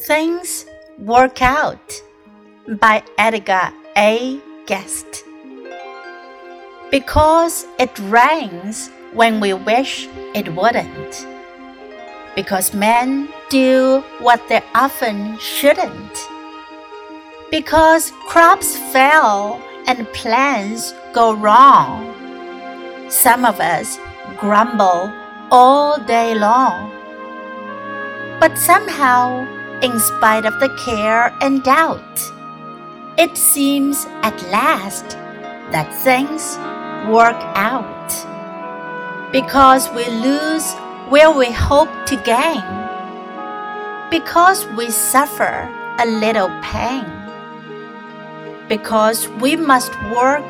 Things Work Out by Edgar A. Guest. Because it rains when we wish it wouldn't. Because men do what they often shouldn't. Because crops fail and plans go wrong. Some of us grumble all day long. But somehow, in spite of the care and doubt, it seems at last that things work out. Because we lose where we hope to gain. Because we suffer a little pain. Because we must work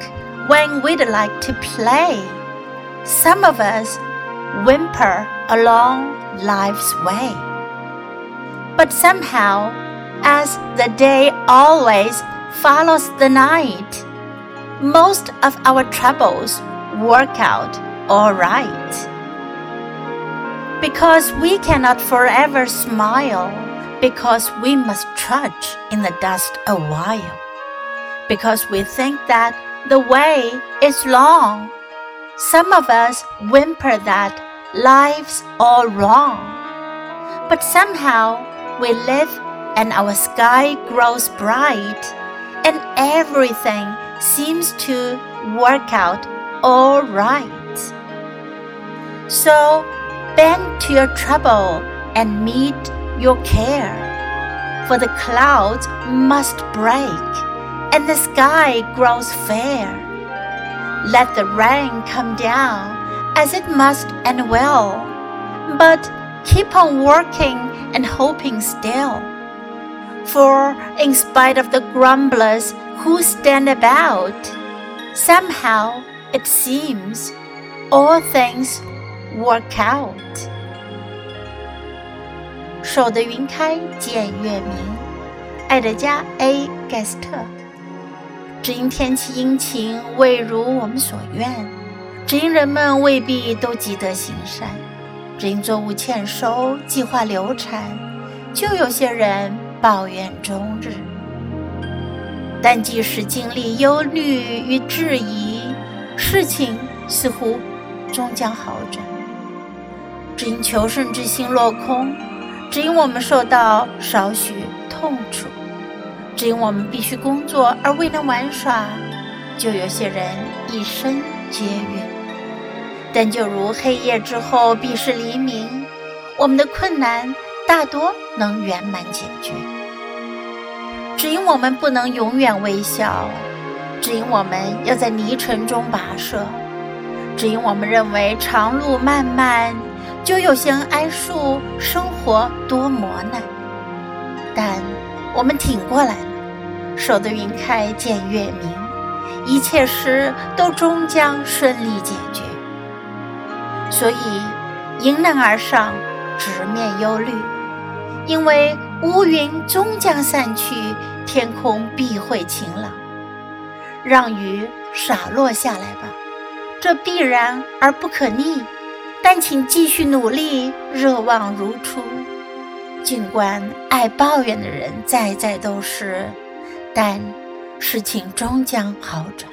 when we'd like to play. Some of us whimper along life's way. But somehow, as the day always follows the night, most of our troubles work out all right. Because we cannot forever smile, because we must trudge in the dust a while, because we think that the way is long. Some of us whimper that life's all wrong. But somehow we live and our sky grows bright, and everything seems to work out all right. So bend to your trouble and meet your care, for the clouds must break and the sky grows fair. Let the rain come down as it must and will, but keep on working and hoping still. For in spite of the grumblers who stand about, somehow it seems all things work out。手的云开见月明，爱德加 ·A· 盖斯特。只因天气阴晴未如我们所愿，只因人们未必都积德行善，只 只因作物欠收、计划流产，就有些人抱怨终日。但即使经历忧虑与质疑，事情似乎终将好转。只因求胜之心落空，只因我们受到少许痛楚。只因我们必须工作而未能玩耍，就有些人一生皆怨。但就如黑夜之后必是黎明，我们的困难大多能圆满解决。只因我们不能永远微笑，只因我们要在泥尘中跋涉，只因我们认为长路漫漫，就有些人哀述生活多磨难。但我们挺过来了。守得云开见月明，一切事都终将顺利解决。所以迎难而上，直面忧虑，因为乌云终将散去，天空必会晴朗。让雨洒落下来吧，这必然而不可逆。但请继续努力，热望如初。尽管爱抱怨的人在在都是。但事情终将好转。